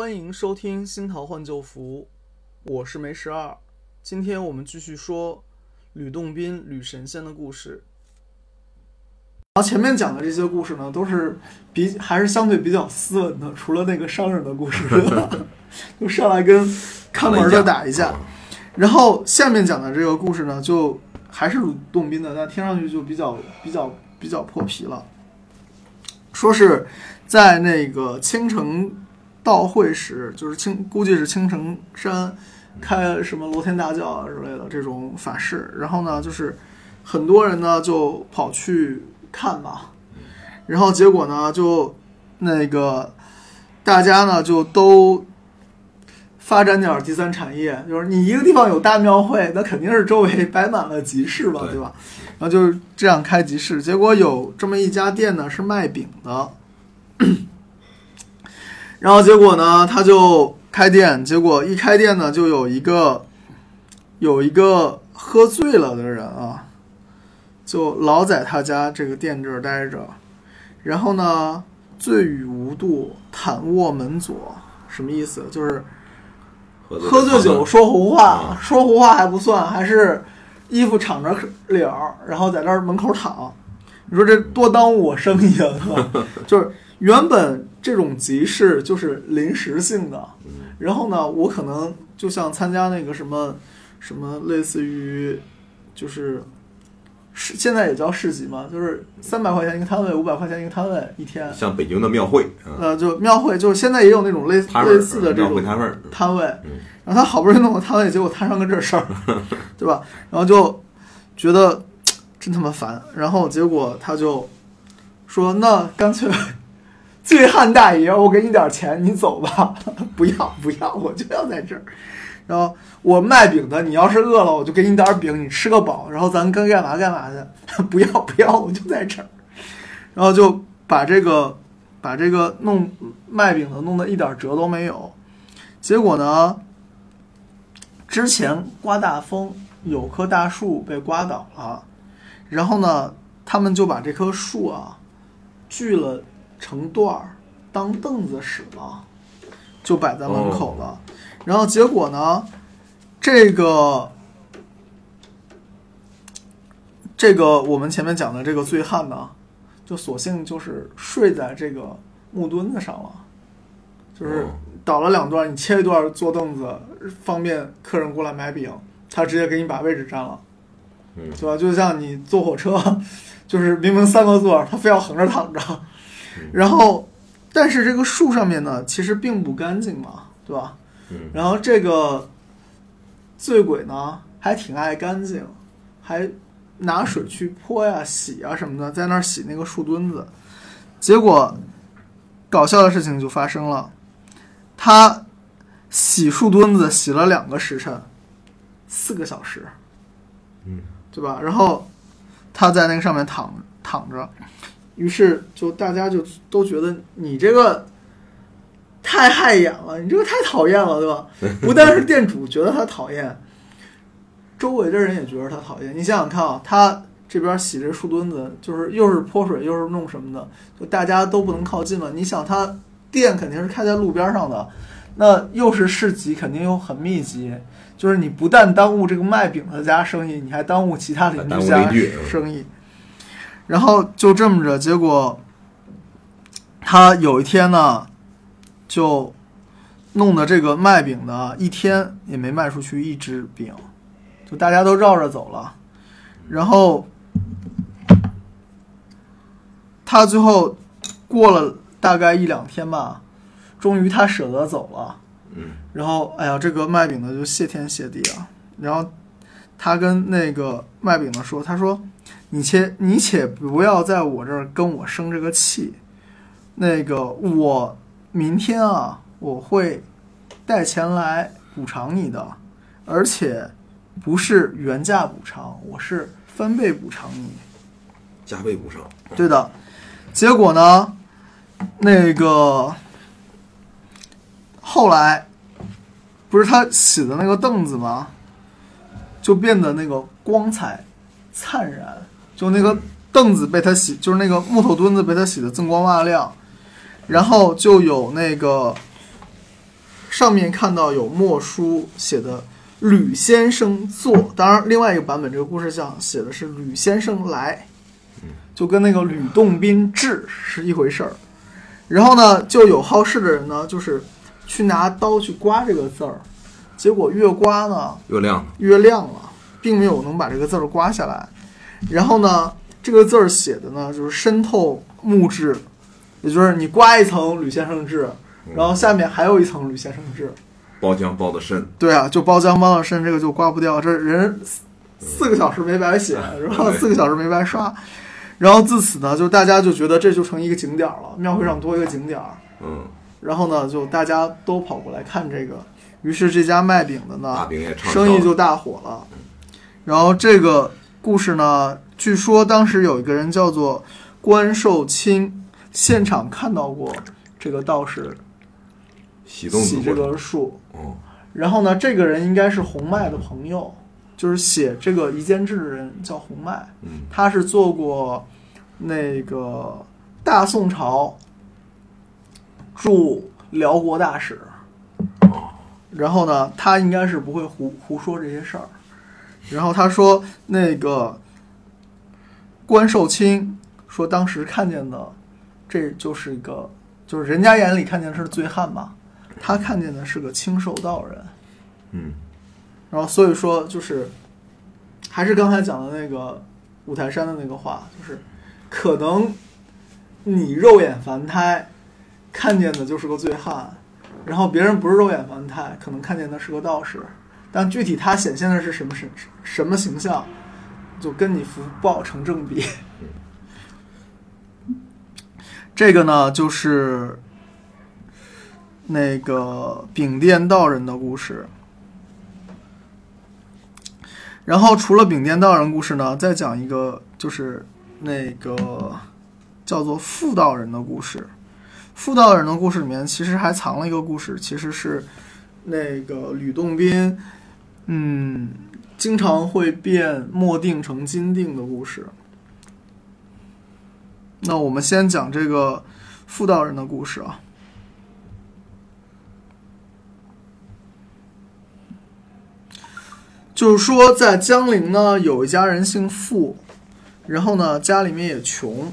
欢迎收听《新桃换旧符》，我是梅十二。今天我们继续说吕洞宾、吕神仙的故事。然后前面讲的这些故事呢，都是比还是相对比较斯文的，除了那个商人的故事，就上来跟看门的打一架。然后下面讲的这个故事呢，就还是吕洞宾的，但听上去就比较比较比较破皮了。说是在那个青城道会时，就是青估计是青城山开什么罗天大教啊之类的这种法事，然后呢，就是很多人呢就跑去看嘛，然后结果呢就那个大家呢就都发展点第三产业，就是你一个地方有大庙会，那肯定是周围摆满了集市吧，对对吧？然后就是这样开集市，结果有这么一家店呢是卖饼的，然后结果呢他就开店，结果一开店呢就有一个有一个喝醉了的人啊，就老在他家这个店这儿待着，然后呢醉语无度，躺卧门左，什么意思？就是喝醉酒说胡话，说胡话还不算，还是衣服敞着领儿，然后在那儿门口躺。你说这多耽误我生意啊？就是原本这种集市就是临时性的，然后呢，我可能就像参加那个什么什么类似于就是市现在也叫市集嘛，就是三百块钱一个摊位，五百块钱一个摊位一天。像北京的庙会，嗯。呃，就庙会，就是现在也有那种类似类似的这种摊位，嗯。摊位，然后他好不容易弄个摊位，结果摊上个这事儿，对吧？然后就觉得真他妈烦，然后结果他就说：“那干脆醉汉大爷，我给你点钱，你走吧，不要不要，我就要在这儿。然后我卖饼的，你要是饿了，我就给你点饼，你吃个饱，然后咱该干嘛干嘛去。不要不要，我就在这儿。然后就把这个把这个弄卖饼的弄得一点辙都没有。结果呢，之前刮大风，有棵大树被刮倒了，然后呢，他们就把这棵树啊锯了成段儿，当凳子使了，就摆在门口了。然后结果呢，这个这个我们前面讲的这个醉汉呢，就索性就是睡在这个木墩子上了，就是哦倒了两段，你切一段坐凳子，方便客人过来买饼，他直接给你把位置占了，嗯对吧？就像你坐火车，就是明明三个座儿，他非要横着躺着，然后，但是这个树上面呢，其实并不干净嘛，对吧？嗯然后这个醉鬼呢，还挺爱干净，还拿水去泼呀、洗啊什么的，在那儿洗那个树墩子。结果搞笑的事情就发生了，他洗树墩子洗了两个时辰，四个小时，嗯，对吧？然后他在那个上面躺躺着，于是就大家就都觉得你这个太害眼了，你这个太讨厌了，对吧？不但是店主觉得他讨厌，周围的人也觉得他讨厌。你想想看啊，他这边洗这树墩子，就是又是泼水又是弄什么的，就大家都不能靠近了。你想他店肯定是开在路边上的，那又是市集，肯定又很密集。就是你不但耽误这个卖饼的家生意，你还耽误其他邻居家生意。然后就这么着，结果他有一天呢，就弄的这个卖饼的一天也没卖出去一只饼，就大家都绕着走了。然后他最后过了大概一两天吧，终于他舍得走了。嗯，然后哎呀，这个卖饼的就谢天谢地啊。然后他跟那个卖饼的说：“他说你且你且不要在我这儿跟我生这个气，那个我明天啊，我会带钱来补偿你的，而且不是原价补偿，我是翻倍补偿你。加倍补偿，对的，结果呢，那个后来不是他洗的那个凳子吗？就变得那个光彩灿然，就那个凳子被他洗，就是那个木头墩子被他洗的锃光瓦亮，然后就有那个上面看到有墨书写的“吕先生坐”，当然另外一个版本这个故事上写的是“吕先生来”，就跟那个吕洞宾至是一回事儿。然后呢，就有好事的人呢，就是去拿刀去刮这个字儿，结果越刮呢越亮，越亮了，并没有能把这个字儿刮下来。然后呢，这个字儿写的呢就是深透木质，也就是你刮一层铝先生制，然后下面还有一层铝先生制。包浆包的深，对啊，就包浆包的深，这个就刮不掉。这人四四个小时没白写，然后四个小时没白刷。然后自此呢，就大家就觉得这就成一个景点儿了，庙会上多一个景点儿。嗯，然后呢，就大家都跑过来看这个，于是这家卖饼的呢，生意就大火了。然后这个故事呢，据说当时有一个人叫做关寿卿，现场看到过这个道士洗这个树。哦，然后呢，这个人应该是洪迈的朋友，就是写这个《夷坚志》的人叫洪迈，嗯他是做过那个大宋朝驻辽国大使。然后呢，他应该是不会胡胡说这些事儿。然后他说，那个关寿清说，当时看见的，这就是一个，就是人家眼里看见的是醉汉嘛，他看见的是个清瘦道人。嗯然后所以说就是，还是刚才讲的那个五台山的那个话，就是可能你肉眼凡胎看见的就是个醉汉，然后别人不是肉眼凡胎，可能看见的是个道士，但具体它显现的是什么什什么形象，就跟你福报成正比。这个呢，就是那个秉殿道人的故事。然后除了秉殿道人故事呢，再讲一个就是那个叫做妇道人的故事。妇道人的故事里面其实还藏了一个故事，其实是那个吕洞宾，嗯，经常会变墨定成金锭的故事。那我们先讲这个妇道人的故事啊。就是说，在江陵呢，有一家人姓傅，然后呢，家里面也穷，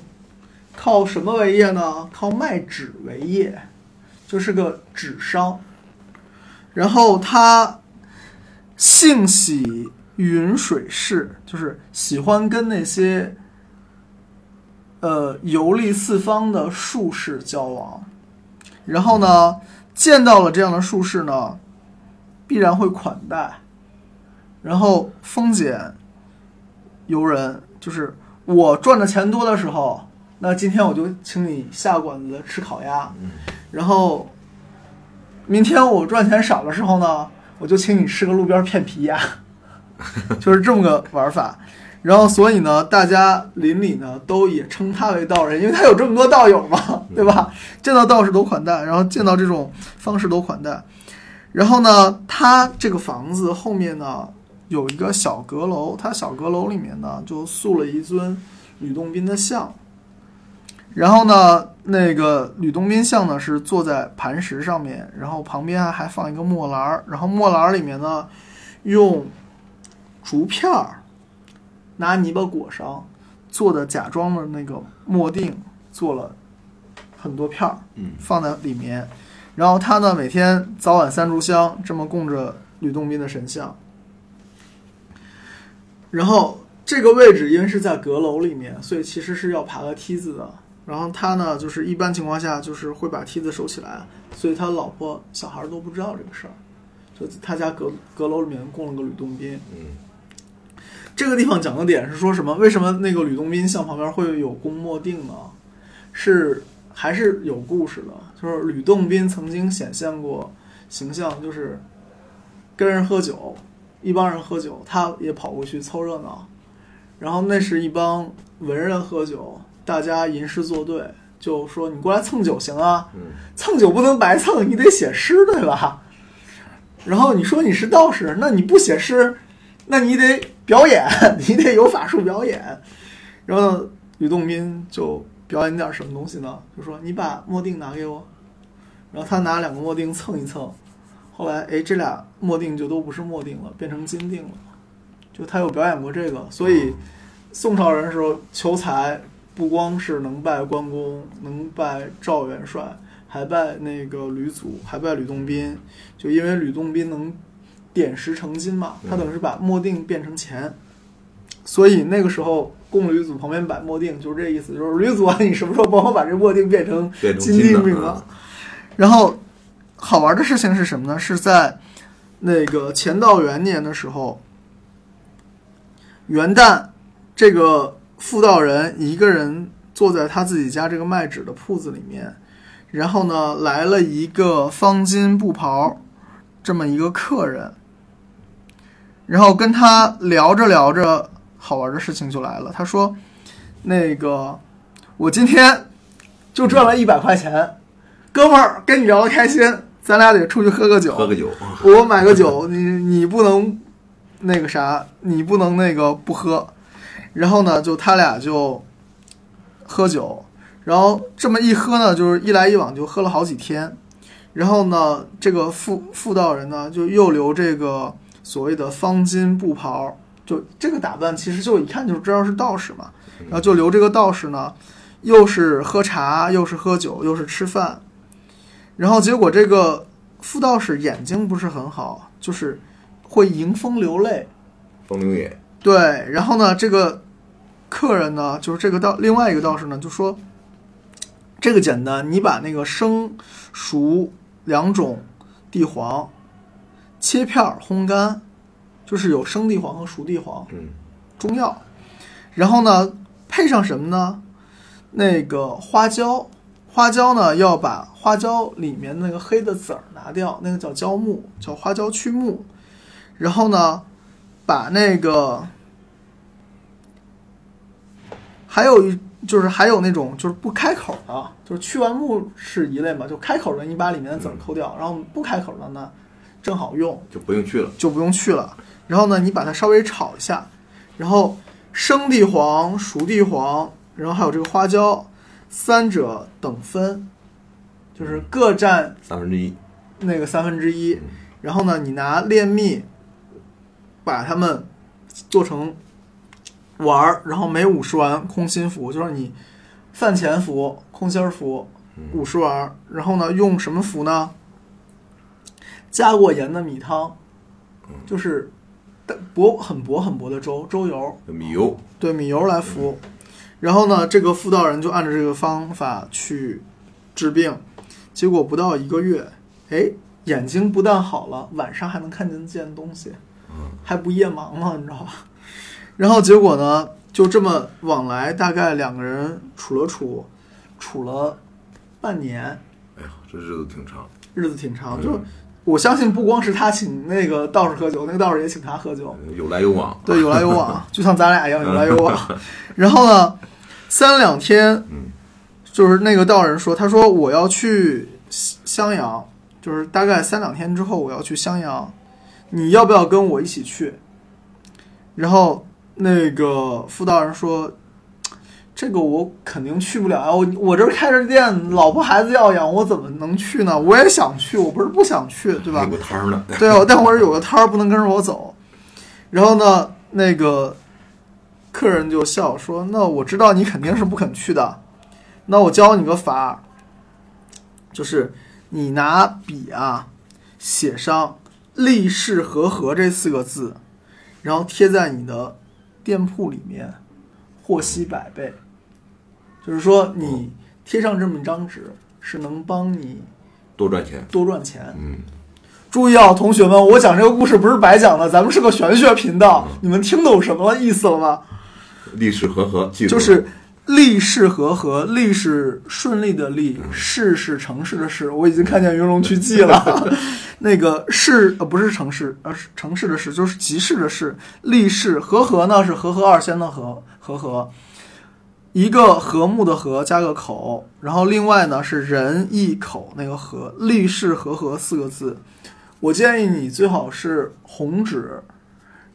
靠什么为业呢？靠卖纸为业，就是个纸商。然后他性喜云水士，就是喜欢跟那些呃游历四方的术士交往。然后呢，见到了这样的术士呢，必然会款待。然后丰俭由人，就是我赚的钱多的时候，那今天我就请你下馆子吃烤鸭。然后明天我赚钱少的时候呢，我就请你吃个路边片皮鸭，就是这么个玩法。然后所以呢，大家邻里呢都也称他为道人，因为他有这么多道友嘛，对吧？见到道士都款待，然后见到这种方式都款待。然后呢，他这个房子后面呢。有一个小阁楼，他小阁楼里面呢就塑了一尊吕洞宾的像。然后呢，那个吕洞宾像呢是坐在磐石上面，然后旁边还放一个墨篮儿，然后墨篮儿里面呢用竹片儿拿泥巴裹上做的假装的那个墨锭，做了很多片儿，嗯放在里面。然后他呢每天早晚三炷香，这么供着吕洞宾的神像。然后这个位置因为是在阁楼里面，所以其实是要爬个梯子的。然后他呢，就是一般情况下就是会把梯子收起来，所以他老婆小孩都不知道这个事儿。就他家阁阁楼里面供了个吕洞宾。嗯这个地方讲的点是说什么？为什么那个吕洞宾像旁边会有公墨定呢？是还是有故事的？就是吕洞宾曾经显现过形象，就是跟人喝酒，一帮人喝酒，他也跑过去凑热闹。然后那是一帮文人喝酒，大家吟诗作对，就说你过来蹭酒行啊，嗯蹭酒不能白蹭，你得写诗对吧？然后你说你是道士，那你不写诗，那你得表演，你得有法术表演。然后，吕洞宾就表演点什么东西呢？就说你把墨锭拿给我，然后他拿两个墨锭蹭一蹭，后来哎，这俩墨定就都不是墨定了，变成金定了。就他有表演过这个，所以宋朝人时候求财，不光是能拜关公，能拜赵元帅，还拜那个吕祖，还拜吕洞宾。就因为吕洞宾能点石成金嘛，他等于是把墨定变成钱，所以那个时候供吕祖旁边摆墨定，就是这意思，就是吕祖啊，你什么时候帮我把这墨定变成金金的定饼了？然后好玩的事情是什么呢？是在那个乾道元年的时候，元旦，这个妇道人一个人坐在他自己家这个卖纸的铺子里面，然后呢来了一个方巾布袍这么一个客人，然后跟他聊着聊着，好玩的事情就来了。他说：“那个我今天就赚了一百块钱，哥们儿跟你聊得开心，咱俩得出去喝个酒。喝个酒，我买个酒，你你不能那个啥，你不能那个不喝。然后呢，就他俩就喝酒，然后这么一喝呢，就是一来一往就喝了好几天。然后呢，这个妇妇道人呢，就又留这个所谓的方巾布袍，就这个打扮，其实就一看就知道是道士嘛。然后就留这个道士呢，又是喝茶，又是喝酒，又是吃饭。然后结果这个妇道士眼睛不是很好，就是会迎风流泪。风流眼，对，然后呢，这个客人呢，就是这个道另外一个道士呢，就说这个简单，你把那个生熟两种地黄切片儿烘干，就是有生地黄和熟地黄，嗯，中药，然后呢配上什么呢？那个花椒，花椒呢要把花椒里面那个黑的籽儿拿掉，那个叫椒木，叫花椒去木。然后呢，把那个还有一就是还有那种就是不开口的，就是去完木是一类嘛，就开口的你把里面的籽儿抠掉，然后不开口的呢正好用。就不用去了。就不用去了。然后呢，你把它稍微炒一下，然后生地黄、熟地黄，然后还有这个花椒，三者等分，就是各占三分之一，那个三分之一。然后呢，你拿炼蜜把它们做成丸儿，然后每五十丸空心服，就是你饭前服、空心儿服五十丸儿。然后呢，用什么服呢？加过盐的米汤，就是薄很薄很薄的粥，粥油。米油，对米油来服。然后呢，这个妇道人就按照这个方法去治病，结果不到一个月，哎，眼睛不但好了，晚上还能看见见东西，还不夜盲了，你知道吧？然后结果呢，就这么往来，大概两个人处了处，处了半年，哎呀，这日子挺长。日子挺长。嗯就我相信，不光是他请那个道士喝酒，那个道士也请他喝酒。有来有往。对，有来有往，就像咱俩一样有来有往。然后呢，三两天，嗯，就是那个道人说，他说我要去襄阳，就是大概三两天之后我要去襄阳，你要不要跟我一起去？然后那个妇道人说。这个我肯定去不了啊！我我这儿开着店，老婆孩子要养，我怎么能去呢？我也想去，我不是不想去，对吧？有个摊儿呢。对啊，但我是有个摊儿，不能跟着我走。然后呢，那个客人就笑说：“那我知道你肯定是不肯去的，那我教你个法儿，就是你拿笔啊写上‘立誓和合’这四个字，然后贴在你的店铺里面，获悉百倍。就是说，你贴上这么一张纸，是能帮你多赚钱。多赚钱。嗯，注意啊，同学们，我讲这个故事不是白讲的，咱们是个玄学频道，你们听懂什么意思了吗？历史和合，就是利是和和，利是顺利的利，市是城市的市。我已经看见《云龙去记》了，那个市呃不是城市，而是城市的市，就是集市的市。利是和和呢是和和二仙的和和和，一个和睦的和加个口，然后另外呢是人一口那个和，利是和和四个字。我建议你最好是红纸，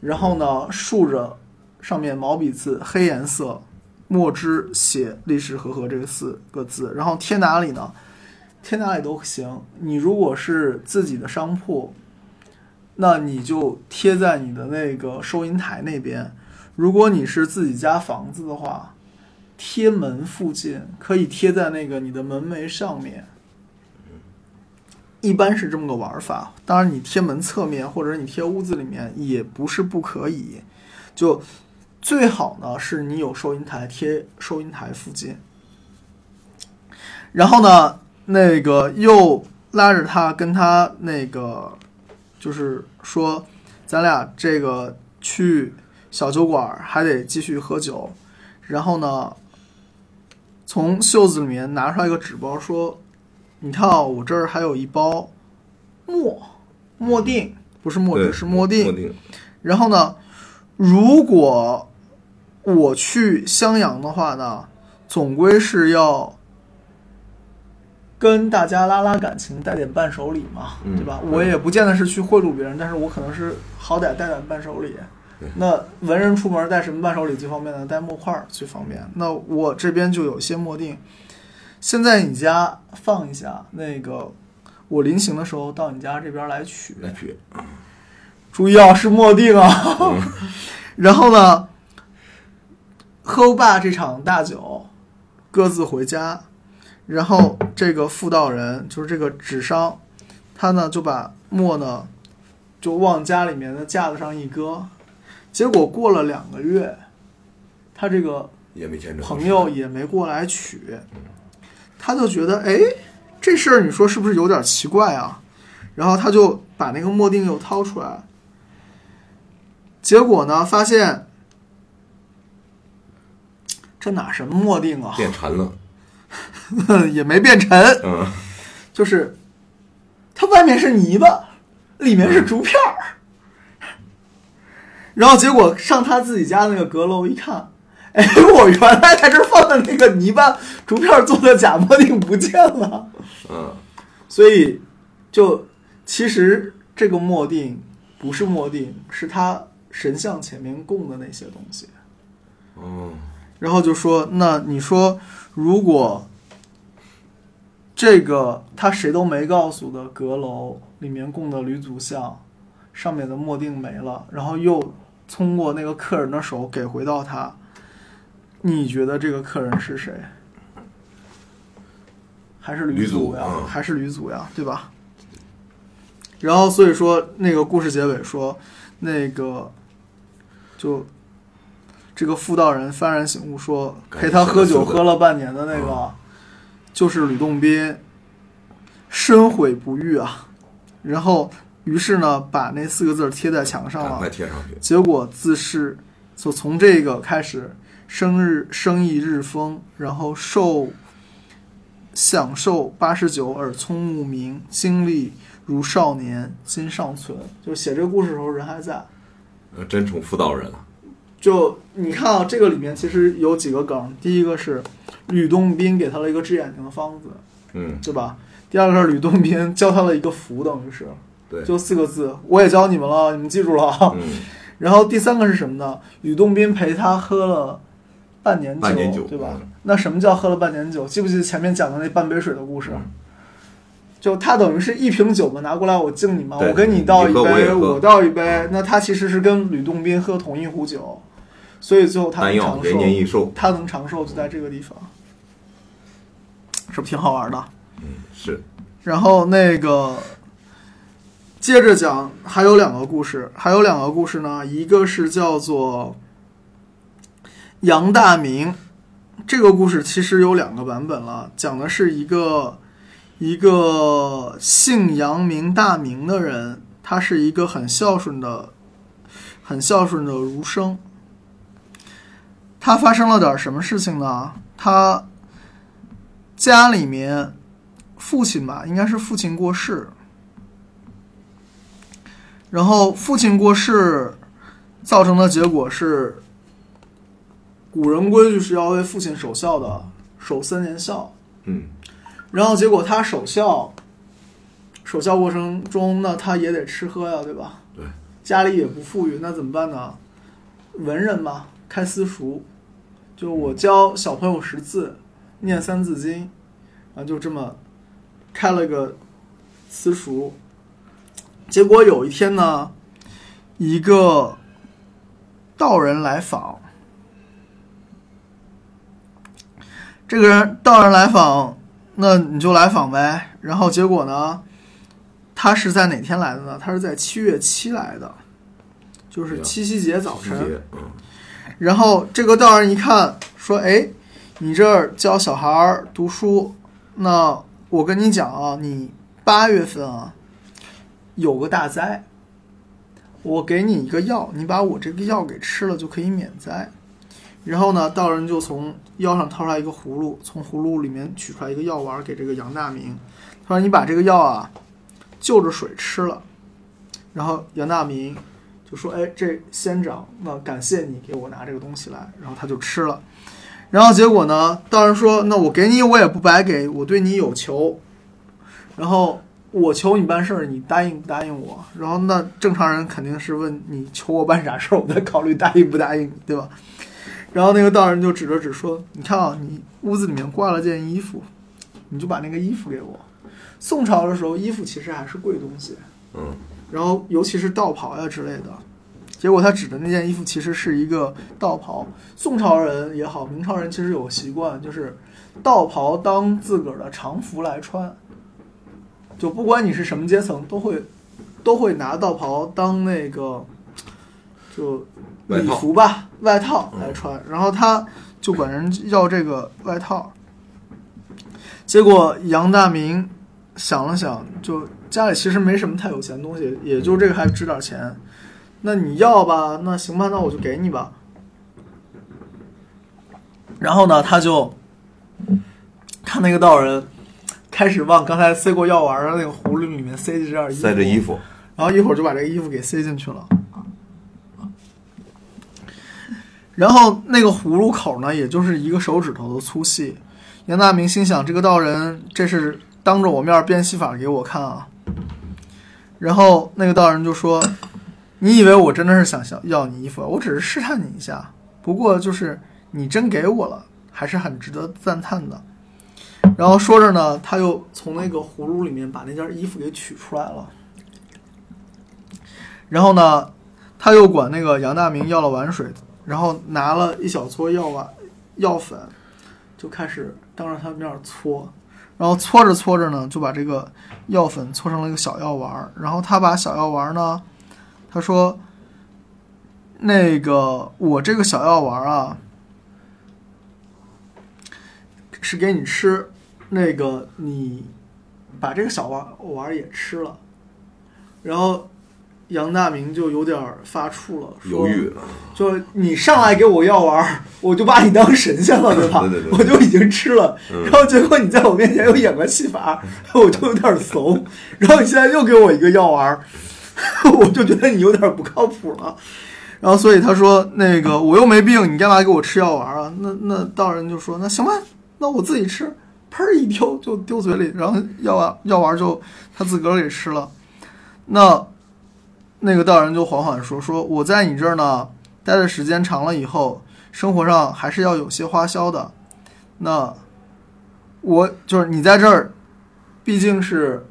然后呢竖着上面毛笔字黑颜色。墨汁写“历史和合”这个四个字，然后贴哪里呢？贴哪里都行。你如果是自己的商铺，那你就贴在你的那个收银台那边；如果你是自己家房子的话，贴门附近可以贴在那个你的门楣上面。一般是这么个玩法。当然，你贴门侧面或者你贴屋子里面也不是不可以。就最好呢，是你有收银台贴收银台附近。然后呢，那个又拉着他跟他那个，就是说，咱俩这个去小酒馆还得继续喝酒。然后呢，从袖子里面拿出来一个纸包，说。你看啊，我这儿还有一包墨墨锭，不是墨汁，是墨锭。然后呢，如果我去襄阳的话呢，总归是要跟大家拉拉感情，带点伴手礼嘛，对吧？我也不见得是去贿赂别人，但是我可能是好歹带点伴手礼。那文人出门带什么伴手礼最方便呢？带墨块最方便。那我这边就有些墨锭。先在你家放一下，那个我临行的时候到你家这边来取。来取，注意啊，是墨定啊。然后呢，喝罢这场大酒，各自回家。然后这个妇道人就是这个纸商，他呢就把墨呢就往家里面的架子上一搁。结果过了两个月，他这个朋友也没过来取。他就觉得，哎，这事儿你说是不是有点奇怪啊？然后他就把那个墨锭又掏出来，结果呢，发现这哪什么墨锭啊？变沉了，也没变沉，嗯，就是它外面是泥巴，里面是竹片儿。然后结果上他自己家那个阁楼一看。哎，我原来在这放的那个泥巴竹片做的假墨锭不见了。嗯，所以就其实这个墨锭不是墨锭，是他神像前面供的那些东西。哦，然后就说，那你说，如果这个他谁都没告诉的阁楼里面供的吕祖像上面的墨锭没了，然后又通过那个客人的手给回到他。你觉得这个客人是谁？还是吕祖呀？还是吕祖呀？对吧？然后所以说，那个故事结尾说，那个就这个妇道人幡然醒悟，说陪他喝酒喝了半年的那个，就是吕洞宾，深悔不遇啊。然后于是呢，把那四个字贴在墙上了，贴上去。结果自是就从这个开始。生日生意日丰，然后受享受八十九而聪目明，精力如少年，今尚存。就写这个故事的时候，人还在。呃，真成妇道人了。就你看啊，这个里面其实有几个梗。第一个是吕洞宾给他了一个治眼睛的方子，嗯，对吧？第二个是吕洞宾教他了一个符，等于是，对，就四个字，我也教你们了，你们记住了。嗯。然后第三个是什么呢？吕洞宾陪他喝了。半年酒，对吧？那什么叫喝了半年酒？记不记得前面讲的那半杯水的故事？就他等于是一瓶酒嘛，拿过来我敬你嘛，我跟你倒一杯，我倒一杯。那他其实是跟吕洞宾喝同一壶酒，所以最后他能长寿。他能长寿就在这个地方，是不是挺好玩的？嗯，是。然后那个接着讲，还有两个故事，还有两个故事呢，一个是叫做。杨大明，这个故事其实有两个版本了，讲的是一个一个姓杨名大明的人，他是一个很孝顺的、很孝顺的儒生。他发生了点什么事情呢？他家里面父亲吧，应该是父亲过世，然后父亲过世造成的结果是。古人规矩是要为父亲守孝的，守三年孝。嗯，然后结果他守孝，守孝过程中，那他也得吃喝呀，对吧？对，家里也不富裕，那怎么办呢？文人嘛，开私塾，就我教小朋友识字，念三字经，啊，就这么开了个私塾。结果有一天呢，一个道人来访，这个人道人来访，那你就来访呗。然后结果呢，他是在哪天来的呢？他是在七月七来的，就是七夕节早晨。然后这个道人一看，说：“哎，你这儿教小孩儿读书，那我跟你讲啊，你八月份啊有个大灾，我给你一个药，你把我这个药给吃了就可以免灾。”然后呢，道人就从腰上掏出来一个葫芦，从葫芦里面取出来一个药丸给这个杨大明，他说：“你把这个药啊就着水吃了。”然后杨大明就说：“哎，这仙长，那感谢你给我拿这个东西来。”然后他就吃了。然后结果呢，道人说：“那我给你，我也不白给，我对你有求。然后我求你办事儿，你答应不答应我？然后那正常人肯定是问你求我办啥事儿，我再考虑答应不答应你，对吧？”然后那个道人就指着指说：“你看啊，你屋子里面挂了件衣服，你就把那个衣服给我。宋朝的时候，衣服其实还是贵东西。”嗯，然后尤其是道袍呀之类的。结果他指的那件衣服其实是一个道袍。宋朝人也好，明朝人其实有个习惯，就是道袍当自个儿的常服来穿。就不管你是什么阶层，都会都会拿道袍当那个就礼服吧，外套来穿。然后他就管人要这个外套。结果杨大明想了想，就家里其实没什么太有钱的东西，也就这个还值点钱。那你要吧，那行吧，那我就给你吧。然后呢，他就看那个道人开始往刚才塞过药丸的那个葫芦里面塞这件衣服，塞着衣服，然后一会儿就把这个衣服给塞进去了。然后那个葫芦口呢，也就是一个手指头的粗细。杨大明心想，这个道人这是当着我面变戏法给我看啊。然后那个道人就说：“你以为我真的是想想要你衣服？我只是试探你一下。不过就是你真给我了，还是很值得赞叹的。”然后说着呢，他又从那个葫芦里面把那件衣服给取出来了。然后呢，他又管那个杨大明要了碗水，然后拿了一小撮药丸、药粉，就开始当着他的面搓。然后搓着搓着呢，就把这个药粉搓成了一个小药丸儿。然后他把小药丸儿呢，他说：“那个我这个小药丸儿啊，是给你吃，那个你把这个小丸丸儿也吃了。”然后杨大明就有点儿发怵了，说犹豫，就你上来给我药丸儿，我就把你当神仙了，对吧？对对对我就已经吃了，嗯然后结果你在我面前又演个戏法，我就有点怂。然后你现在又给我一个药丸儿，我就觉得你有点不靠谱了。然后所以他说那个我又没病，你干嘛给我吃药丸儿啊？那那道人就说那行吧，那我自己吃，喷儿一丢就丢嘴里，然后药丸药丸就他自个儿给吃了。那那个道人就缓缓说：“说我在你这儿呢，待的时间长了以后，生活上还是要有些花销的。那我就是你在这儿，毕竟是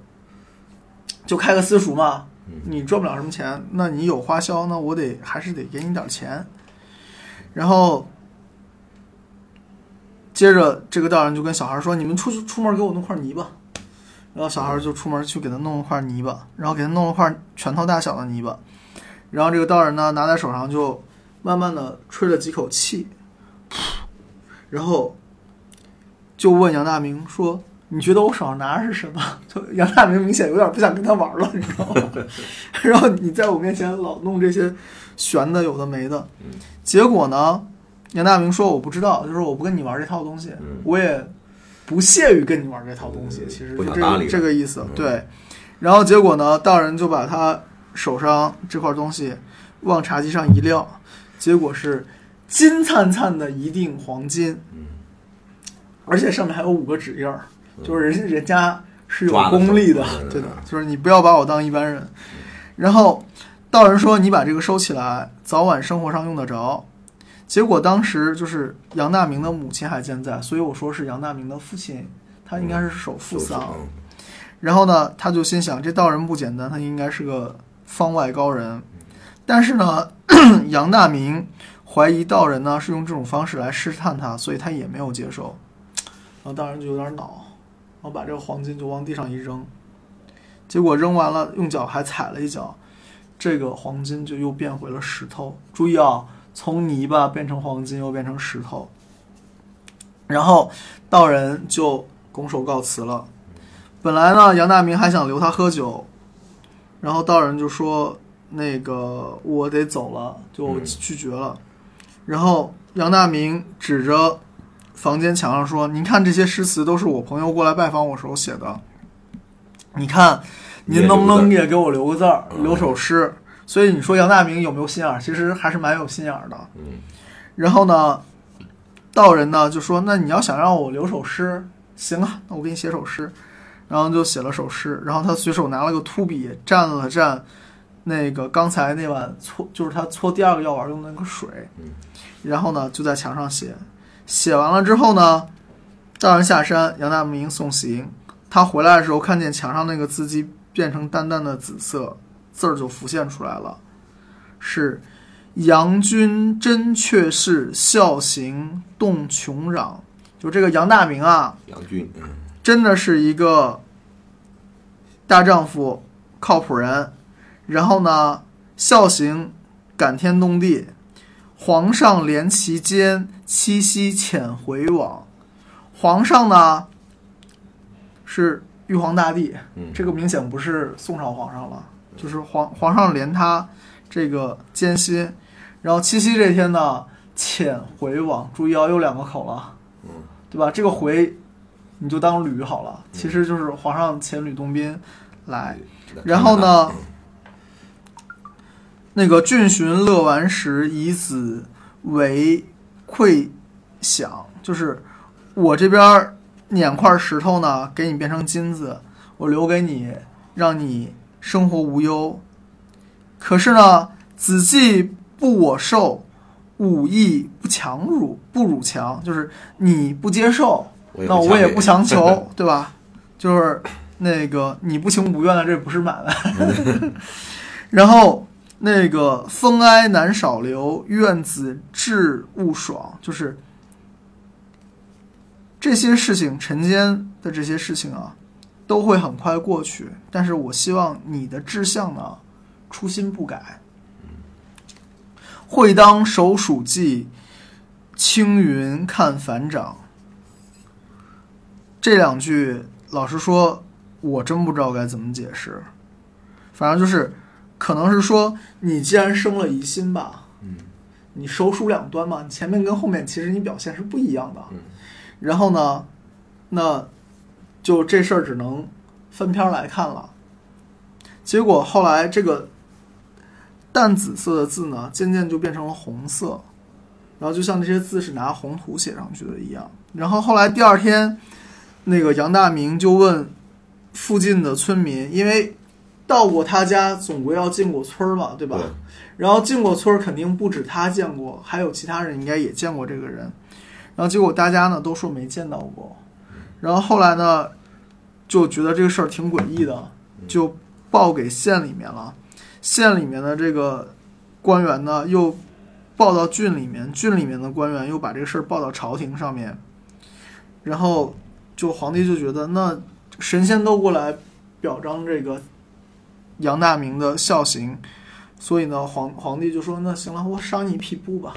就开个私塾嘛，你赚不了什么钱，那你有花销，那我得还是得给你点钱。然后接着这个道人就跟小孩说：‘你们出去出门给我弄块泥巴。’然后小孩就出门去给他弄了块泥巴，然后给他弄了块拳头大小的泥巴，然后这个道人呢拿在手上就慢慢的吹了几口气，然后就问杨大明说：“你觉得我手上拿的是什么？” 就杨大明明显有点不想跟他玩了，你知道吗？然后你在我面前老弄这些悬的有的没的，结果呢，杨大明说：“我不知道，就是我不跟你玩这套东西，嗯我也。”不屑于跟你玩这套东西，嗯其实就这个这个意思嗯。对，然后结果呢，道人就把他手上这块东西往茶几上一撂，结果是金灿灿的一锭黄金，嗯而且上面还有五个指印儿，就是人人家是有功力的对的，就是你不要把我当一般人。然后道人说：“你把这个收起来，早晚生活上用得着。”结果当时就是杨大明的母亲还健在，所以我说是杨大明的父亲，他应该是守父丧。嗯然后呢，他就心想，这道人不简单，他应该是个方外高人。但是呢，杨大明怀疑道人呢是用这种方式来试探他，所以他也没有接受。然后道人就有点恼，然后把这个黄金就往地上一扔，结果扔完了，用脚还踩了一脚，这个黄金就又变回了石头。注意啊，从泥巴变成黄金，又变成石头。然后道人就拱手告辞了。本来呢，杨大明还想留他喝酒，然后道人就说：“那个我得走了，就拒绝了。然后杨大明指着房间墙上说：“您看这些诗词都是我朋友过来拜访我时候写的，你看您能不能也给我留个字儿，留首诗？”所以你说杨大明有没有心眼儿？其实还是蛮有心眼儿的。嗯然后呢，道人呢就说：“那你要想让我留首诗，行啊，那我给你写首诗。”然后就写了首诗，然后他随手拿了个秃笔蘸了蘸那个刚才那碗搓，就是他搓第二个药丸用的那个水，然后呢就在墙上写。写完了之后呢，道人下山，杨大明送行。他回来的时候看见墙上那个字迹变成淡淡的紫色，字儿就浮现出来了，是。杨君真却是孝行动穷壤，就这个杨大明啊，杨军，嗯真的是一个大丈夫、靠谱人。然后呢，孝行感天动地，皇上怜其间，七夕遣回往。皇上呢是玉皇大帝，嗯这个明显不是宋朝皇上了，就是皇皇上怜他这个艰辛。然后七夕这天呢，遣回往，注意啊，又两个口了，嗯对吧？这个回你就当吕好了，其实就是皇上遣吕洞宾来。然后呢，那个郡巡乐完时，以子为馈享，就是我这边碾块石头呢，给你变成金子，我留给你，让你生活无忧。可是呢，子既不我受，武亦不强辱，不辱强，就是你不接受，我那我也不强求，对吧？就是那个你不情不愿的，这不是买卖。然后那个风哀难少留，愿子志勿爽，就是这些事情，晨间的这些事情啊，都会很快过去。但是我希望你的志向呢，初心不改。会当守暑记，青云看反掌。这两句，老实说，我真不知道该怎么解释。反正就是，可能是说，你既然生了疑心吧，嗯，你手鼠两端嘛，你前面跟后面其实你表现是不一样的。嗯然后呢，那就这事儿只能分篇儿来看了。结果后来这个淡紫色的字呢，渐渐就变成了红色，然后就像这些字是拿红土写上去的一样。然后后来第二天，那个杨大明就问附近的村民，因为到过他家，总归要进过村儿嘛，对吧？对然后进过村儿，肯定不止他见过，还有其他人应该也见过这个人。然后结果大家呢都说没见到过，然后后来呢就觉得这个事儿挺诡异的，就报给县里面了。县里面的这个官员呢又报到郡里面，郡里面的官员又把这个事儿报到朝廷上面，然后就皇帝就觉得那神仙都过来表彰这个杨大明的孝行，所以呢皇皇帝就说那行了，我赏你一匹布吧，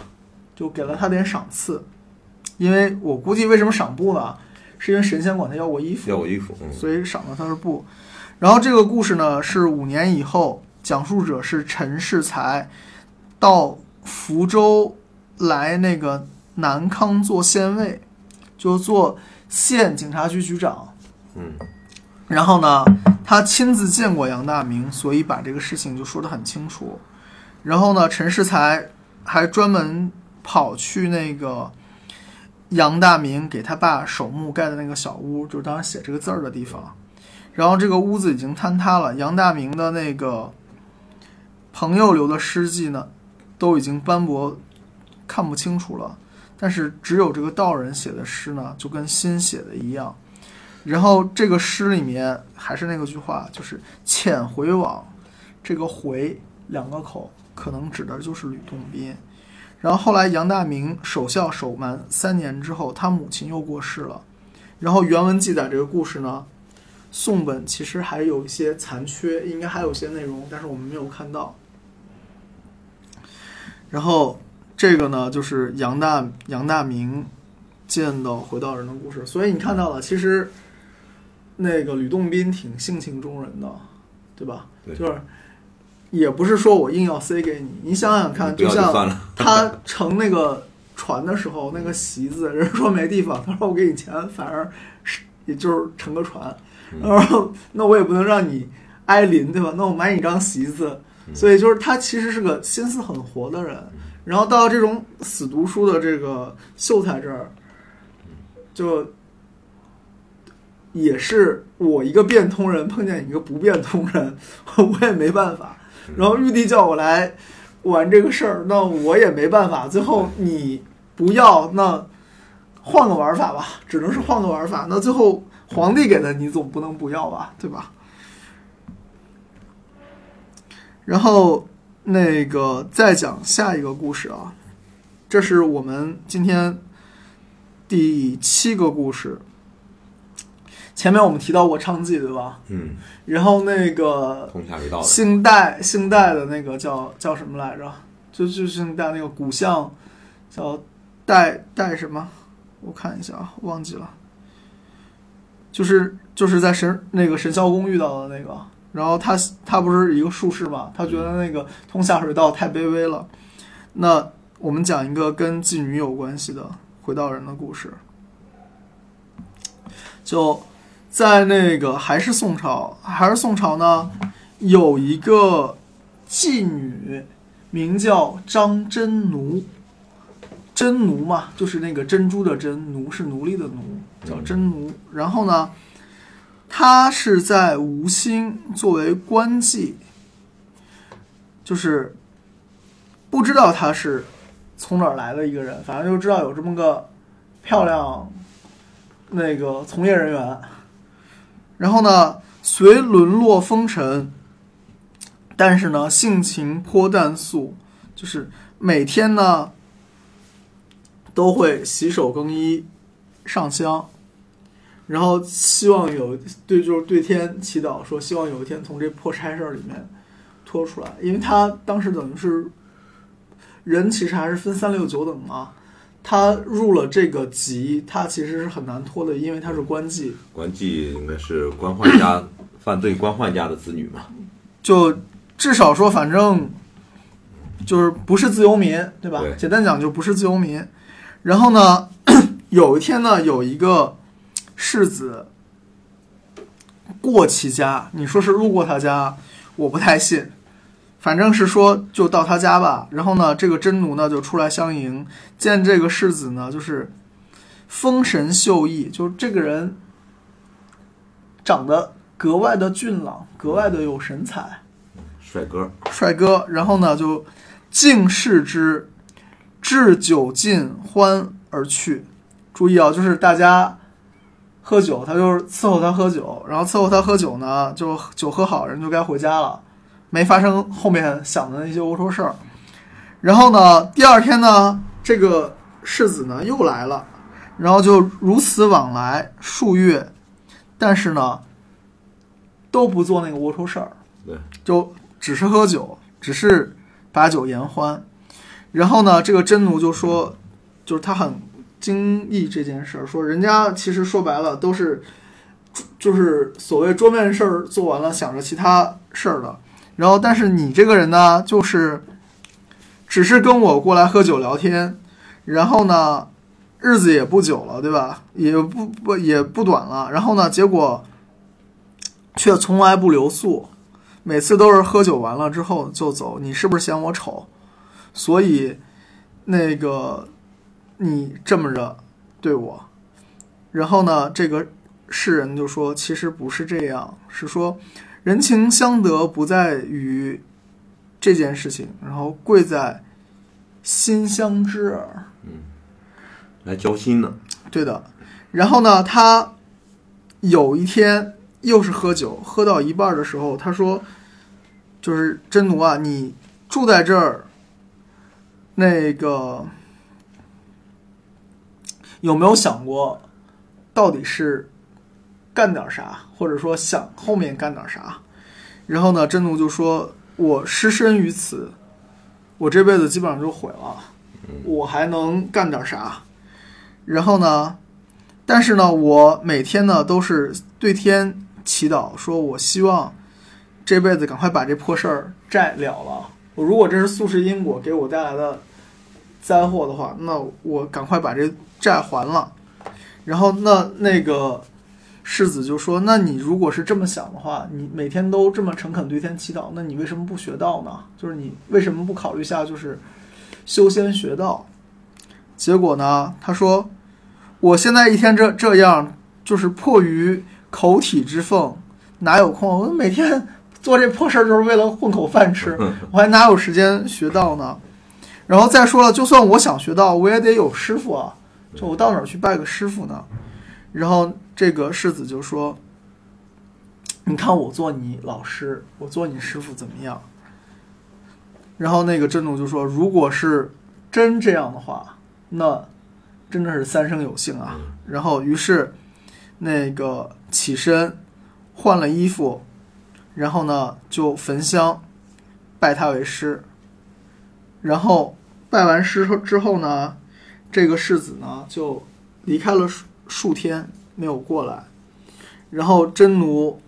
就给了他点赏赐。因为我估计为什么赏布呢？是因为神仙管他要过衣服，要过衣服，嗯所以赏了他的布。然后这个故事呢是五年以后，讲述者是陈世才到福州来那个南康做县尉，就做县警察局局长。嗯然后呢，他亲自见过杨大明，所以把这个事情就说得很清楚。然后呢，陈世才还专门跑去那个杨大明给他爸守墓盖的那个小屋，就是当时写这个字儿的地方。然后这个屋子已经坍塌了，杨大明的那个朋友留的诗迹呢，都已经斑驳，看不清楚了。但是只有这个道人写的诗呢，就跟新写的一样。然后这个诗里面还是那个句话，就是“遣回往”，这个“回”两个口，可能指的就是吕洞宾。然后后来杨大明守孝守满三年之后，他母亲又过世了。然后原文记载这个故事呢，宋本其实还有一些残缺，应该还有一些内容，但是我们没有看到。然后这个呢，就是杨大杨大明见到回道人的故事。所以你看到了，其实那个吕洞宾挺性情中人的，对吧？对就是也不是说我硬要塞给你，你想想看，就像。他乘那个船的时候，那个席子，人说没地方，他说我给你钱，反而是也就是乘个船，然后那我也不能让你挨淋，对吧？那我买你张席子，所以就是他其实是个心思很活的人。然后到这种死读书的这个秀才这儿，就也是我一个变通人碰见一个不变通人，我也没办法。然后玉帝叫我来玩这个事儿，那我也没办法。最后你不要，那换个玩法吧，只能是换个玩法。那最后皇帝给的你总不能不要吧，对吧？然后那个再讲下一个故事啊，这是我们今天第七个故事。前面我们提到过娼妓，对吧？嗯，然后那个通下水道的。清代清代的那个叫叫什么来着？就就清代那个古相叫戴戴什么？我看一下啊，忘记了。就是就是在神那个神霄宫遇到的那个，然后他他不是一个术士嘛，他觉得那个通下水道太卑微了。那我们讲一个跟妓女有关系的回道人的故事。就在那个还是宋朝，还是宋朝呢，有一个妓女名叫张真奴，真奴嘛，就是那个珍珠的珍，奴是奴隶的奴，叫真奴。然后呢，她是在吴兴作为官妓，就是不知道她是从哪儿来的一个人，反正就知道有这么个漂亮那个从业人员。然后呢，虽沦落风尘，但是呢，性情颇淡素，就是每天呢都会洗手更衣、上香，然后希望有对就是对天祈祷，说希望有一天从这破差事里面脱出来，因为他当时等于是人其实还是分三六九等嘛。他入了这个籍，他其实是很难脱的，因为他是官妓。官妓应该是官宦家犯罪官宦家的子女嘛？就至少说，反正就是不是自由民，对吧？对简单讲就不是自由民。然后呢，有一天呢，有一个世子过其家，你说是路过他家，我不太信。反正是说就到他家吧，然后呢，这个真奴呢就出来相迎，见这个世子呢就是风神秀逸，就这个人长得格外的俊朗，格外的有神采，帅哥，帅哥。然后呢就敬视之，置酒尽欢而去。注意啊，就是大家喝酒，他就是伺候他喝酒，然后伺候他喝酒呢，就酒喝好，人就该回家了。没发生后面想的那些龌龊事儿。然后呢，第二天呢，这个世子呢又来了，然后就如此往来数月，但是呢都不做那个龌龊事儿，对，就只是喝酒，只是把酒言欢。然后呢，这个真奴就说，就是他很惊异这件事儿，说人家其实说白了都是，就是所谓桌面事儿做完了，想着其他事儿的。然后，但是你这个人呢，就是只是跟我过来喝酒聊天，然后呢，日子也不久了，对吧？也不不也不短了。然后呢，结果却从来不留宿，每次都是喝酒完了之后就走。你是不是嫌我丑？所以那个你这么着对我。然后呢，这个世人就说，其实不是这样，是说。人情相得不在于这件事情，然后贵在心相知耳。来交心呢。对的。然后呢，他有一天又是喝酒，喝到一半的时候，他说：“就是真奴啊，你住在这儿，那个有没有想过，到底是干点啥，或者说想后面干点啥？”然后呢，真奴就说：“我失身于此，我这辈子基本上就毁了，我还能干点啥？”然后呢，但是呢，我每天呢都是对天祈祷，说我希望这辈子赶快把这破事儿债了了。我如果这是宿世因果给我带来的灾祸的话，那我赶快把这债还了。然后那那个世子就说：“那你如果是这么想的话，你每天都这么诚恳对天祈祷，那你为什么不学道呢？就是你为什么不考虑一下就是修仙学道？”结果呢，他说。我现在一天这这样，就是迫于口体之奉，哪有空？我每天做这破事儿，就是为了混口饭吃，我还哪有时间学道呢？然后再说了，就算我想学道，我也得有师傅啊，就我到哪儿去拜个师傅呢？然后这个世子就说：“你看我做你老师，我做你师傅怎么样？”然后那个真主就说：“如果是真这样的话，那……”真的是三生有幸啊！然后，于是那个起身换了衣服，然后呢就焚香拜他为师。然后拜完师之后呢，这个世子呢就离开了数数天，没有过来。然后真奴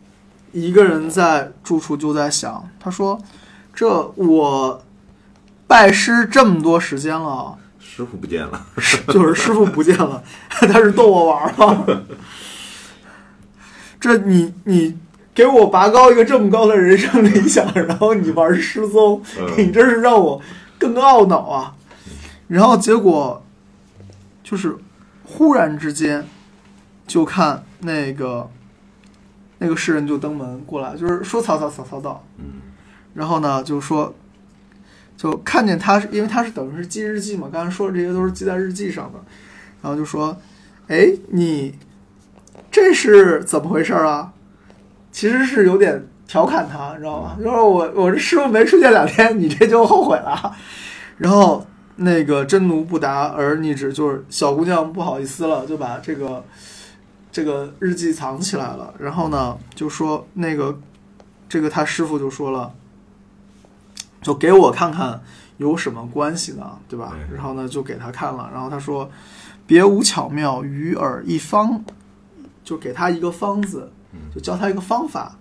一个人在住处就在想，他说：“这我拜师这么多时间了。”师傅不见了，就是师傅不见了，他是逗我玩吗？这你你给我拔高一个这么高的人生理想，然后你玩失踪，你这是让我更懊恼啊！然后结果就是忽然之间，就看那个那个诗人就登门过来，就是说曹操曹操到，嗯，然后呢就说。就看见他是，因为他是等于是记日记嘛，刚才说的这些都是记在日记上的，然后就说：“哎，你这是怎么回事啊？”其实是有点调侃他，你知道吗？就是我我这师傅没出现两天，你这就后悔了。然后那个真奴不答而逆之，就是小姑娘不好意思了，就把这个这个日记藏起来了。然后呢，就说那个这个他师傅就说了。就给我看看有什么关系呢，对吧？然后呢，就给他看了。然后他说：“别无巧妙，与尔一方。”就给他一个方子，就教他一个方法。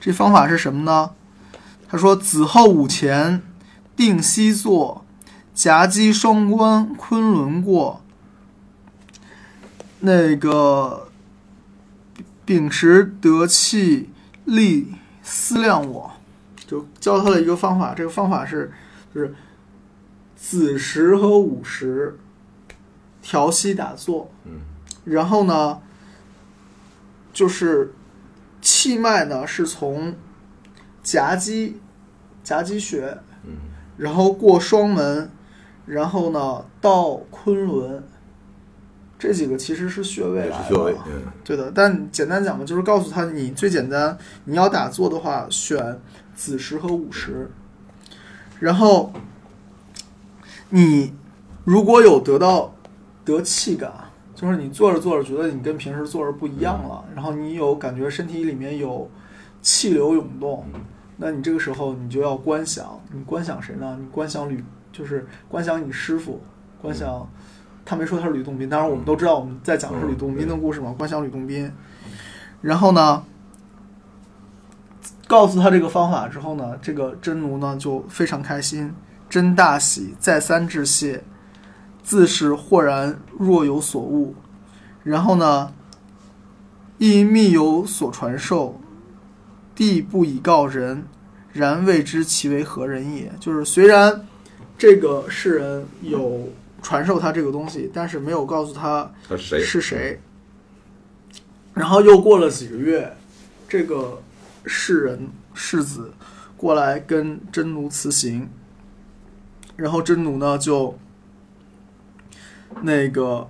这方法是什么呢？他说：“子后午前，定西坐，夹击双关，昆仑过。那个秉持德气，力思量我。”就教他了一个方法，这个方法是，就是子时和午时调息打坐，嗯，然后呢，就是气脉呢是从夹击夹击穴，嗯，然后过双门，然后呢到昆仑，这几个其实是穴位来的，对的。但简单讲嘛，就是告诉他，你最简单，你要打坐的话，选。子时和午时，然后你如果有得到得气感，就是你坐着坐着觉得你跟平时坐着不一样了，然后你有感觉身体里面有气流涌动，那你这个时候你就要观想，你观想谁呢？你观想吕，就是观想你师傅，观想他没说他是吕洞宾，当然我们都知道我们在讲的是吕洞宾的故事嘛，观想吕洞宾，然后呢？告诉他这个方法之后呢，这个真奴呢就非常开心，真大喜，再三致谢，自是豁然若有所悟。然后呢，亦密有所传授，帝不以告人，然未知其为何人也。就是虽然这个世人有传授他这个东西，但是没有告诉他是谁。然后又过了几个月，这个。世人世子过来跟真奴辞行，然后真奴呢就那个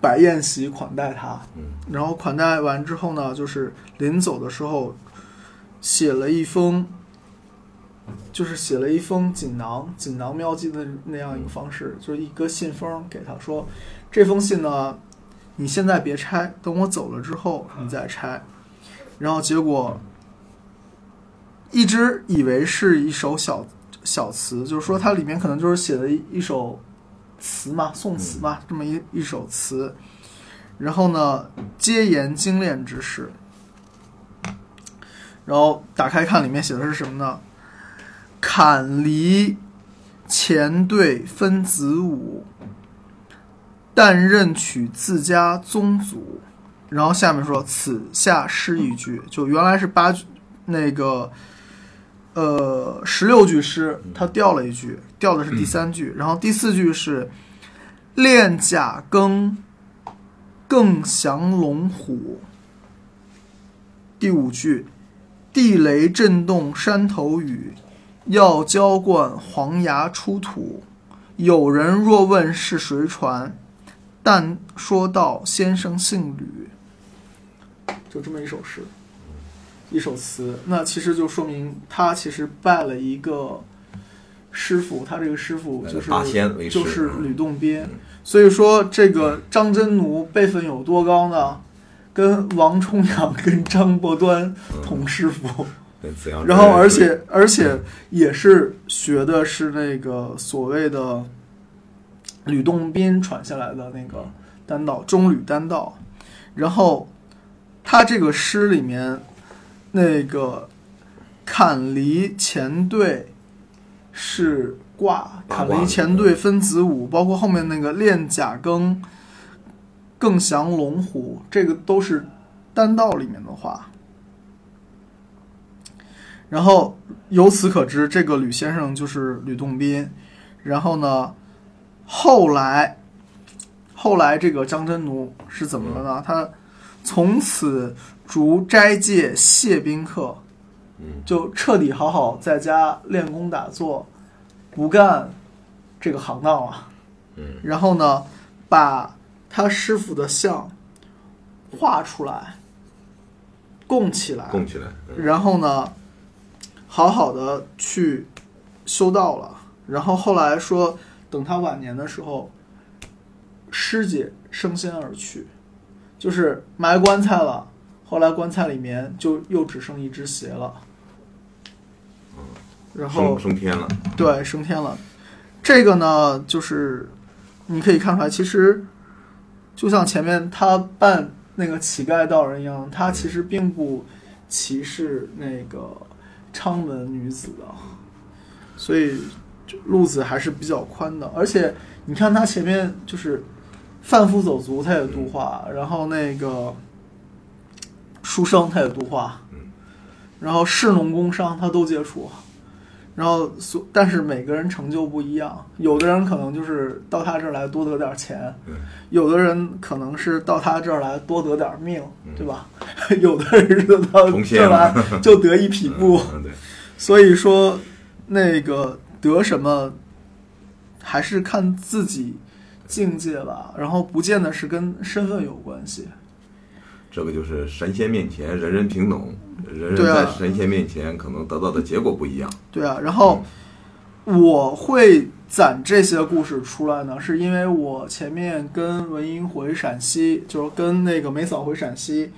摆宴席款待他。嗯然后款待完之后呢，就是临走的时候写了一封，就是写了一封锦囊，锦囊妙计的那样一个方式，就是一个信封给他说，这封信呢，你现在别拆，等我走了之后你再拆。然后结果一直以为是一首小小词，就是说它里面可能就是写的一一首词嘛，宋词嘛，这么一一首词。然后呢，皆言精炼之事。然后打开看，里面写的是什么呢？坎离前对分子午，但任取自家宗族。然后下面说此下诗一句，就原来是八句，那个呃十六句诗，它掉了一句，掉的是第三句。然后第四句是练甲庚。更降龙虎。第五句，地雷震动山头雨，要浇灌黄芽出土。有人若问是谁传，但说道先生姓吕。就这么一首诗，一首词，那其实就说明他其实拜了一个师傅，他这个师傅就是就是嗯吕洞宾。所以说，这个张真奴辈分有多高呢？跟王重阳、跟张伯端同师傅，跟然后而且而且也是学的是那个所谓的吕洞宾传下来的那个丹道中吕丹道，然后他这个诗里面那个坎离前队是卦，坎离前队分子午，包括后面那个练甲庚、更降龙虎，这个都是丹道里面的话。然后由此可知，这个吕先生就是吕洞宾。然后呢，后来，后来这个张真奴是怎么了呢？他从此逐斋戒谢宾客，嗯就彻底好好在家练功打坐，不干这个行当了。嗯然后呢，把他师傅的像画出来，供起来，供起来，嗯然后呢，好好的去修道了。然后后来说，等他晚年的时候，师姐升仙而去，就是埋棺材了。后来棺材里面就又只剩一只鞋了。然后升升天了，对，升天了。这个呢，就是你可以看出来，其实就像前面他扮那个乞丐道人一样，他其实并不歧视那个昌门女子的，所以路子还是比较宽的。而且你看他前面就是贩夫走卒，他也度化，然后那个书生他也度化，然后士农工商他都接触。然后所，但是每个人成就不一样，有的人可能就是到他这儿来多得点钱，嗯有的人可能是到他这儿来多得点命，嗯。对吧？有的人是到这儿来就得一匹布，所以说那个得什么还是看自己境界吧，然后不见得是跟身份有关系。这个就是神仙面前人人平等，人人在神仙面前可能得到的结果不一样。对啊，然后我会攒这些故事出来呢，是因为我前面跟文英回陕西，就是跟那个梅嫂回陕西，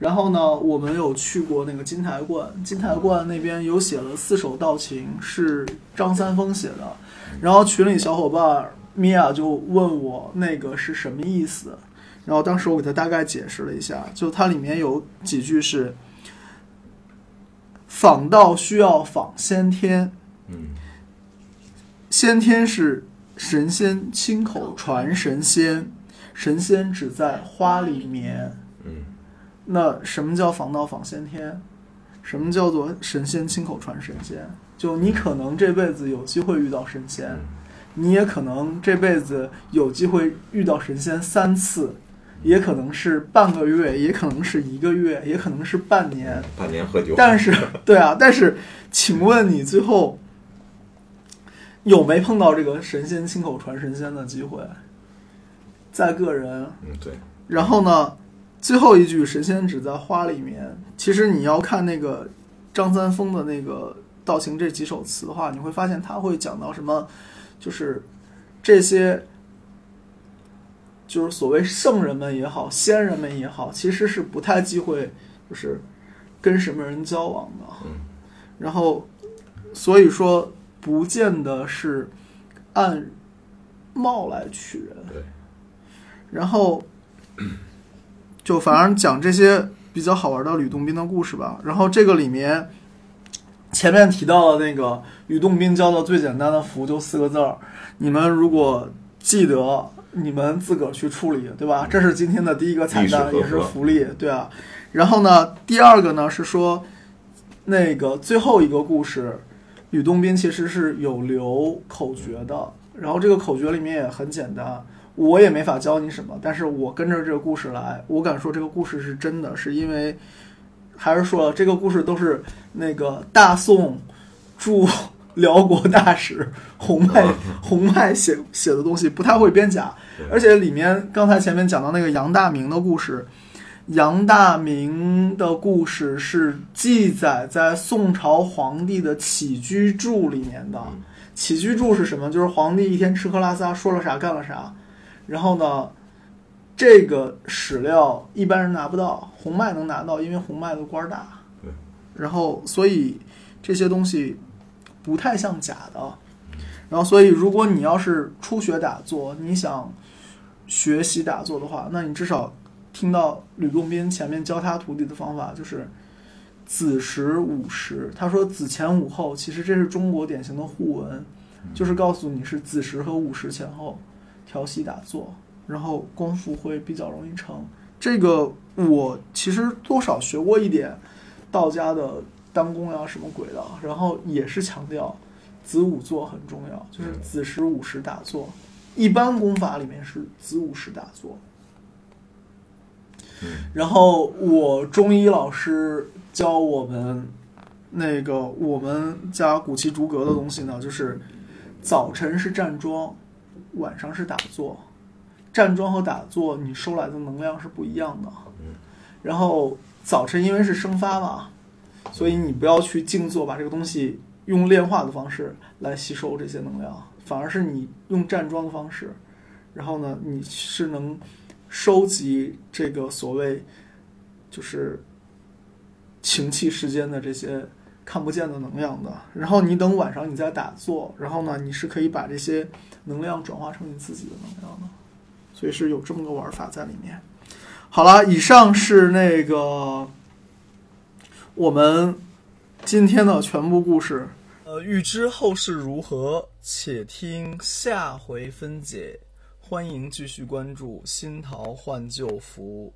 然后呢，我们有去过那个金台观，金台观那边有写了四首道情，是张三丰写的，然后群里小伙伴米娅就问我那个是什么意思，然后当时我给他大概解释了一下，就它里面有几句是。仿道需要仿先天，嗯先天是神仙亲口传神仙，神仙只在花里面。嗯那什么叫仿道仿先天？什么叫做神仙亲口传神仙？就你可能这辈子有机会遇到神仙，嗯你也可能这辈子有机会遇到神仙三次，也可能是半个月，也可能是一个月，也可能是半年。半年喝酒，但是，对啊，但是，请问你最后有没碰到这个神仙亲口传神仙的机会？在个人。嗯，对，然后呢，最后一句“神仙只在花里面”，其实你要看那个张三丰的那个《道情》这几首词的话，你会发现他会讲到什么，就是这些，就是所谓圣人们也好，仙人们也好，其实是不太忌讳，就是跟什么人交往的。嗯然后，所以说不见得是按貌来取人。对，然后就反正讲这些比较好玩的吕洞宾的故事吧。然后这个里面前面提到的那个吕洞宾教的最简单的符就四个字儿，你们如果记得，你们自个儿去处理，对吧？这是今天的第一个彩蛋，也是福利，对啊。然后呢，第二个呢是说那个最后一个故事，吕洞宾其实是有留口诀的，然后这个口诀里面也很简单，我也没法教你什么，但是我跟着这个故事来，我敢说这个故事是真的，是因为还是说了这个故事都是那个大宋驻辽国大使洪迈洪迈写写的东西，不太会编假，而且里面刚才前面讲到那个杨大明的故事。杨大明的故事是记载在宋朝皇帝的起居注里面的。嗯起居注是什么？就是皇帝一天吃喝拉撒，说了啥干了啥。然后呢，这个史料一般人拿不到，洪迈能拿到，因为洪迈的官儿大。对。然后，所以这些东西不太像假的。然后，所以如果你要是初学打坐，你想学习打坐的话，那你至少听到吕洞宾前面教他徒弟的方法就是子时午时。他说子前午后，其实这是中国典型的互文，就是告诉你是子时和午时前后调息打坐，然后功夫会比较容易成。这个我其实多少学过一点道家的当功呀什么鬼的，然后也是强调子午坐很重要，就是子时午时打坐。一般功法里面是子午时打坐。嗯然后我中医老师教我们那个我们家古奇竹格的东西呢，就是早晨是站桩，晚上是打坐。站桩和打坐你收来的能量是不一样的。然后早晨因为是生发嘛，所以你不要去静坐，把这个东西用炼化的方式来吸收这些能量，反而是你用站桩的方式，然后呢，你是能收集这个所谓就是情气世间的这些看不见的能量的。然后你等晚上你再打坐，然后呢，你是可以把这些能量转化成你自己的能量的。所以是有这么个玩法在里面。好了，以上是那个我们今天的全部故事呃预知后事如何且听下回分解。欢迎继续关注新桃换旧符。